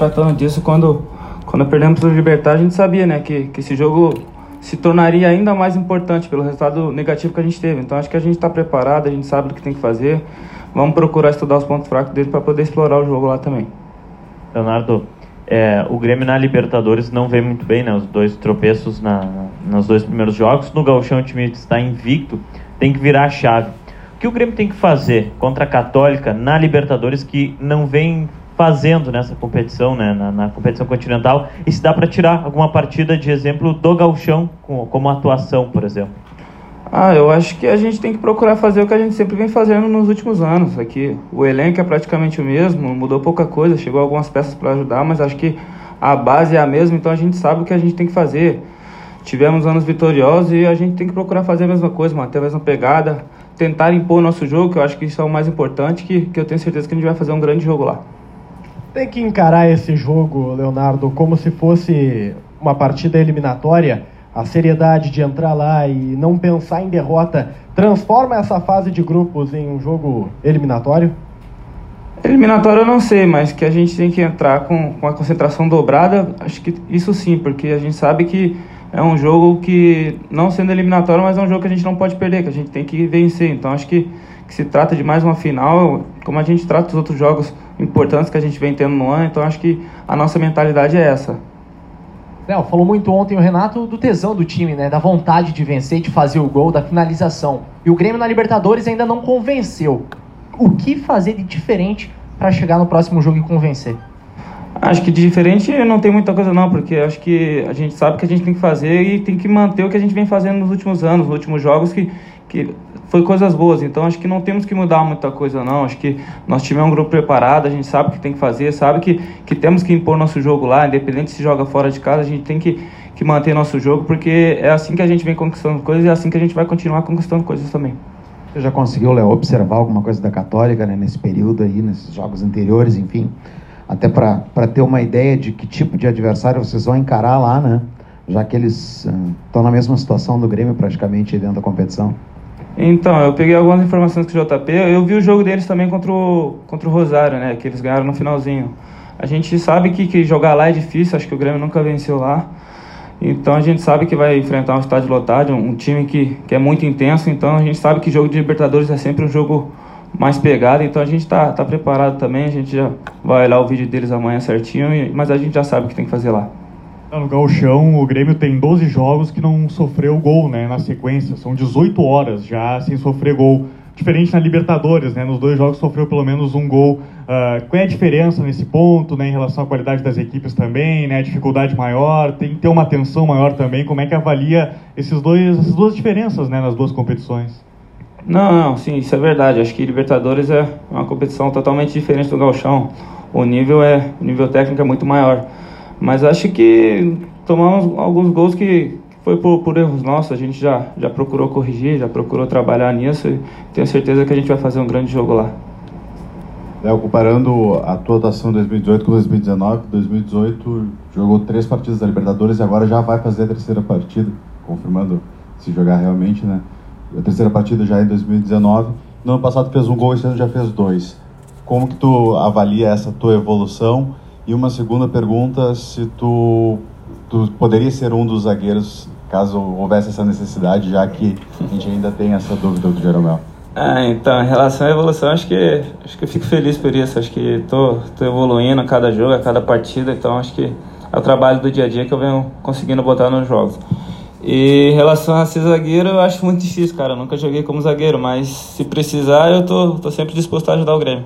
Tratando disso, quando, quando perdemos o Libertar, a gente sabia né, que, que esse jogo se tornaria ainda mais importante pelo resultado negativo que a gente teve. Então acho que a gente está preparado, a gente sabe do que tem que fazer. Vamos procurar estudar os pontos fracos dele para poder explorar o jogo lá também. Leonardo, é, o Grêmio na Libertadores não vem muito bem, né? Os dois tropeços na, nos dois primeiros jogos. No Gauchão o time está invicto, tem que virar a chave. O que o Grêmio tem que fazer contra a Católica na Libertadores que não vem fazendo nessa competição, né, na, na competição continental, e se dá para tirar alguma partida de exemplo do Gauchão como, como atuação, por exemplo? Ah, eu acho que a gente tem que procurar fazer o que a gente sempre vem fazendo nos últimos anos. Aqui o elenco é praticamente o mesmo, mudou pouca coisa, chegou algumas peças para ajudar, mas acho que a base é a mesma, então a gente sabe o que a gente tem que fazer. Tivemos anos vitoriosos e a gente tem que procurar fazer a mesma coisa, manter a mesma pegada, tentar impor o nosso jogo, que eu acho que isso é o mais importante, que, que eu tenho certeza que a gente vai fazer um grande jogo lá. Tem que encarar esse jogo, Leonardo, como se fosse uma partida eliminatória. A seriedade de entrar lá e não pensar em derrota transforma essa fase de grupos em um jogo eliminatório? Eliminatório eu não sei, mas que a gente tem que entrar com, com a concentração dobrada, acho que isso sim, porque a gente sabe que é um jogo que, não sendo eliminatório, mas é um jogo que a gente não pode perder, que a gente tem que vencer. Então acho que, que se trata de mais uma final, como a gente trata os outros jogos importantes que a gente vem tendo no ano, então acho que a nossa mentalidade é essa. Léo, falou muito ontem o Renato do tesão do time, né? Da vontade de vencer, de fazer o gol, da finalização. E o Grêmio na Libertadores ainda não convenceu. O que fazer de diferente para chegar no próximo jogo e convencer? Acho que de diferente não tem muita coisa não, porque acho que a gente sabe que a gente tem que fazer e tem que manter o que a gente vem fazendo nos últimos anos, nos últimos jogos, que, que foi coisas boas. Então acho que não temos que mudar muita coisa não. Acho que nós tivemos um grupo preparado, a gente sabe o que tem que fazer, sabe que, que temos que impor nosso jogo lá, independente se joga fora de casa, a gente tem que, que manter nosso jogo, porque é assim que a gente vem conquistando coisas e é assim que a gente vai continuar conquistando coisas também. Você já conseguiu, Léo, observar alguma coisa da Católica né, nesse período aí, nesses jogos anteriores, enfim? Até para ter uma ideia de que tipo de adversário vocês vão encarar lá, né? Já que eles estão uh, na mesma situação do Grêmio praticamente dentro da competição. Então, eu peguei algumas informações com o JP. Eu vi o jogo deles também contra o, contra o Rosário, né? Que eles ganharam no finalzinho. A gente sabe que, que jogar lá é difícil, acho que o Grêmio nunca venceu lá. Então a gente sabe que vai enfrentar um estádio lotado, um time que, que é muito intenso. Então a gente sabe que jogo de Libertadores é sempre um jogo mais pegado. Então a gente tá, tá preparado também. A gente já vai olhar o vídeo deles amanhã certinho, mas a gente já sabe o que tem que fazer lá. No Gauchão, o Grêmio tem 12 jogos que não sofreu gol né, na sequência. São 18 horas já sem sofrer gol. Diferente na Libertadores, né? Nos dois jogos sofreu pelo menos um gol. Uh, qual é a diferença nesse ponto, né, em relação à qualidade das equipes também, né? A dificuldade maior, tem que ter uma atenção maior também. Como é que avalia esses dois, essas duas diferenças, né, nas duas competições? Não, não, sim, isso é verdade. Acho que Libertadores é uma competição totalmente diferente do Gauchão. O nível é, o nível técnico é muito maior. Mas acho que tomamos alguns gols que foi por, por, erros nossos. A gente já, já procurou corrigir, já procurou trabalhar nisso e tenho certeza que a gente vai fazer um grande jogo lá. Léo, comparando a tua atuação em 2018 com 2019, 2018 jogou três partidas da Libertadores e agora já vai fazer a terceira partida, confirmando se jogar realmente, né? A terceira partida já é em 2019. No ano passado fez um gol, esse ano já fez dois. Como que tu avalia essa tua evolução? E uma segunda pergunta, se tu, tu poderia ser um dos zagueiros caso houvesse essa necessidade, já que a gente ainda tem essa dúvida do Jeromel. Ah, então, em relação à evolução, acho que acho que eu fico feliz por isso. Acho que tô, tô evoluindo a cada jogo, a cada partida, então acho que é o trabalho do dia a dia que eu venho conseguindo botar nos jogos. E em relação a ser zagueiro, eu acho muito difícil, cara. Eu nunca joguei como zagueiro, mas se precisar, eu tô, tô sempre disposto a ajudar o Grêmio.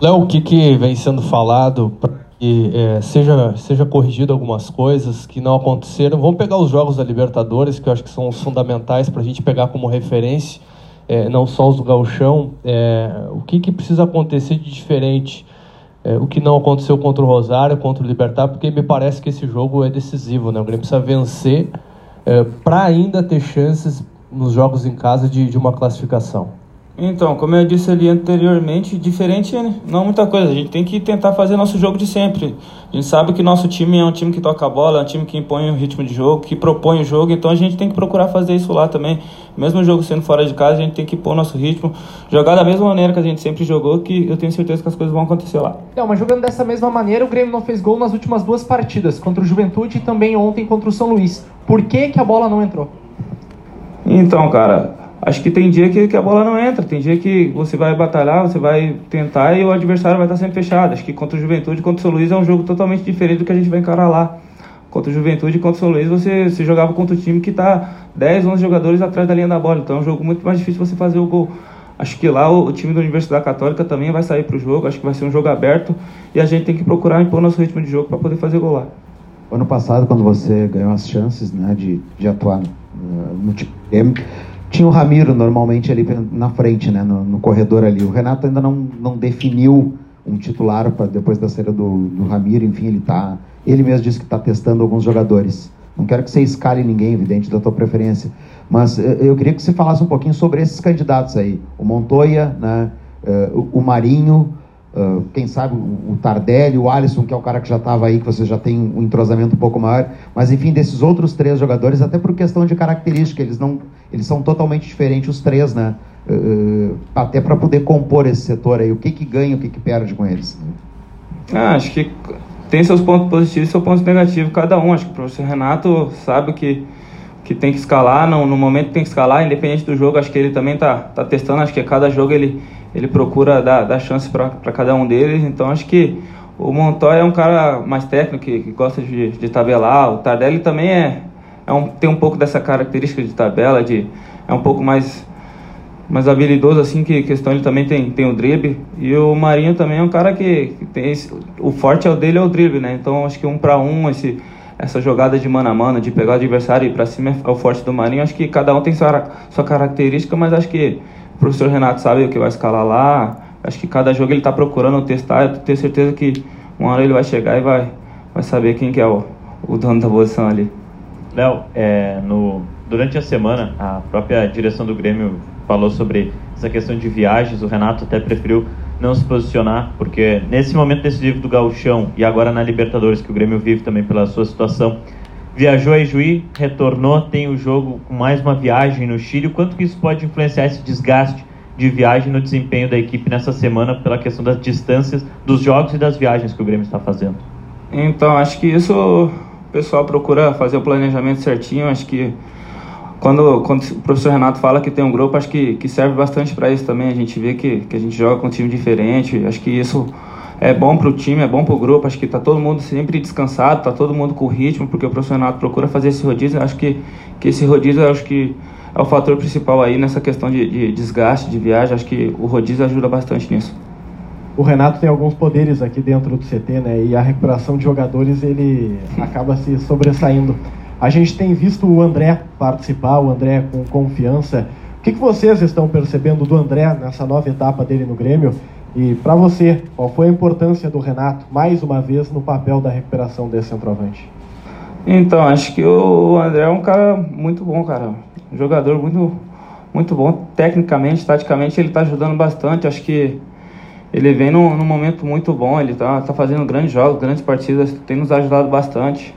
Léo, o que, que vem sendo falado para que é, seja, seja corrigido algumas coisas que não aconteceram? Vamos pegar os jogos da Libertadores, que eu acho que são os fundamentais para a gente pegar como referência, é, não só os do Gauchão. É, o que, que precisa acontecer de diferente? É, o que não aconteceu contra o Rosário, contra o Libertar, porque me parece que esse jogo é decisivo, né? O Grêmio precisa vencer é, para ainda ter chances nos jogos em casa de, de uma classificação. Então, como eu disse ali anteriormente, diferente né? não muita coisa. A gente tem que tentar fazer nosso jogo de sempre. A gente sabe que nosso time é um time que toca a bola, é um time que impõe o ritmo de jogo, que propõe o jogo, então a gente tem que procurar fazer isso lá também. Mesmo o jogo sendo fora de casa, a gente tem que pôr o nosso ritmo, jogar da mesma maneira que a gente sempre jogou, que eu tenho certeza que as coisas vão acontecer lá. Não, mas jogando dessa mesma maneira, o Grêmio não fez gol nas últimas duas partidas, contra o Juventude e também ontem contra o São Luís. Por que, que a bola não entrou? Então, cara, Acho que tem dia que, que a bola não entra, tem dia que você vai batalhar, você vai tentar e o adversário vai estar sempre fechado. Acho que contra o Juventude, contra o São Luís é um jogo totalmente diferente do que a gente vai encarar lá. Contra o Juventude contra o São Luís você, você jogava contra o time que está 10, 11 jogadores atrás da linha da bola. Então é um jogo muito mais difícil você fazer o gol. Acho que lá o, o time da Universidade Católica também vai sair para o jogo. Acho que vai ser um jogo aberto e a gente tem que procurar impor nosso ritmo de jogo para poder fazer gol lá. Ano passado, quando você ganhou as chances né, de, de atuar uh, no time tinha o Ramiro normalmente ali na frente, né, no, no corredor ali. O Renato ainda não, não definiu um titular para depois da saída do, do Ramiro, enfim, ele tá, ele mesmo disse que está testando alguns jogadores. Não quero que você escale ninguém, evidente da tua preferência, mas eh, eu queria que você falasse um pouquinho sobre esses candidatos aí, o Montoya, né, uh, o Marinho, Uh, quem sabe o Tardelli, o Alisson, que é o cara que já estava aí, que você já tem um entrosamento um pouco maior, mas enfim, desses outros três jogadores, até por questão de característica, eles não, eles são totalmente diferentes os três, né? Uh, até para poder compor esse setor aí, o que que ganha, o que que perde com eles? Ah, acho que tem seus pontos positivos e seus pontos negativos cada um. Acho que o professor Renato sabe que que tem que escalar, no, no momento tem que escalar, independente do jogo, acho que ele também tá, tá testando, acho que cada jogo ele ele procura dar, dar chance para cada um deles. Então acho que o Montoya é um cara mais técnico, que, que gosta de, de, tabelar. O Tardelli também é, é um, tem um pouco dessa característica de tabela, de, é um pouco mais, mais habilidoso, assim, que questão ele também tem, tem o drible. E o Marinho também é um cara que, que tem esse, o forte é o dele é o drible, né? Então acho que um para um, esse, essa jogada de mano a mano, de pegar o adversário e ir para cima é o forte do Marinho. Acho que cada um tem sua, sua característica, mas acho que o professor Renato sabe o que vai escalar lá. Acho que cada jogo ele está procurando testar. Eu tenho certeza que uma hora ele vai chegar e vai, vai saber quem que é o, o dono da posição ali. Léo, é, no, durante a semana, a própria direção do Grêmio falou sobre essa questão de viagens. O Renato até preferiu não se posicionar, porque nesse momento decisivo do Gauchão e agora na Libertadores, que o Grêmio vive também pela sua situação, viajou a Juí, retornou, tem o jogo com mais uma viagem no Chile. Quanto que isso pode influenciar esse desgaste de viagem no desempenho da equipe nessa semana pela questão das distâncias dos jogos e das viagens que o Grêmio está fazendo? Então, acho que isso o pessoal procura fazer o planejamento certinho. Acho que quando, quando o professor Renato fala que tem um grupo, acho que, que serve bastante para isso também. A gente vê que, que a gente joga com um time diferente. Acho que isso é bom para o time, é bom para o grupo. Acho que está todo mundo sempre descansado, está todo mundo com ritmo, porque o profissional procura fazer esse rodízio. Acho que, que esse rodízio acho que é o fator principal aí nessa questão de, de desgaste de viagem. Acho que o rodízio ajuda bastante nisso. O Renato tem alguns poderes aqui dentro do CT, né? E a recuperação de jogadores ele acaba se sobressaindo. A gente tem visto o André participar, o André com confiança. O que, que vocês estão percebendo do André nessa nova etapa dele no Grêmio? E para você, qual foi a importância do Renato, mais uma vez, no papel da recuperação desse centroavante? Então, acho que o André é um cara muito bom, cara. Um jogador muito, muito bom. Tecnicamente, taticamente, ele está ajudando bastante. Acho que ele vem num, num, momento muito bom. Ele está tá fazendo grandes jogos, grandes partidas. Tem nos ajudado bastante.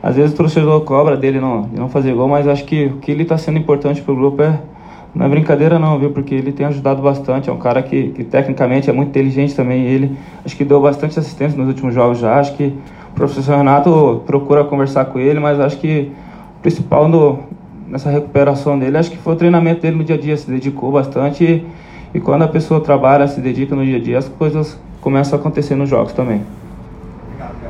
Às vezes o torcedor cobra dele não, de não fazer gol, mas acho que o que ele está sendo importante para o grupo é não é brincadeira não, viu? Porque ele tem ajudado bastante. É um cara que, que tecnicamente é muito inteligente também. Ele acho que deu bastante assistência nos últimos jogos já. Acho que o professor Renato procura conversar com ele, mas acho que o principal no, nessa recuperação dele, acho que foi o treinamento dele no dia a dia. Se dedicou bastante e, e quando a pessoa trabalha, se dedica no dia a dia, as coisas começam a acontecer nos jogos também.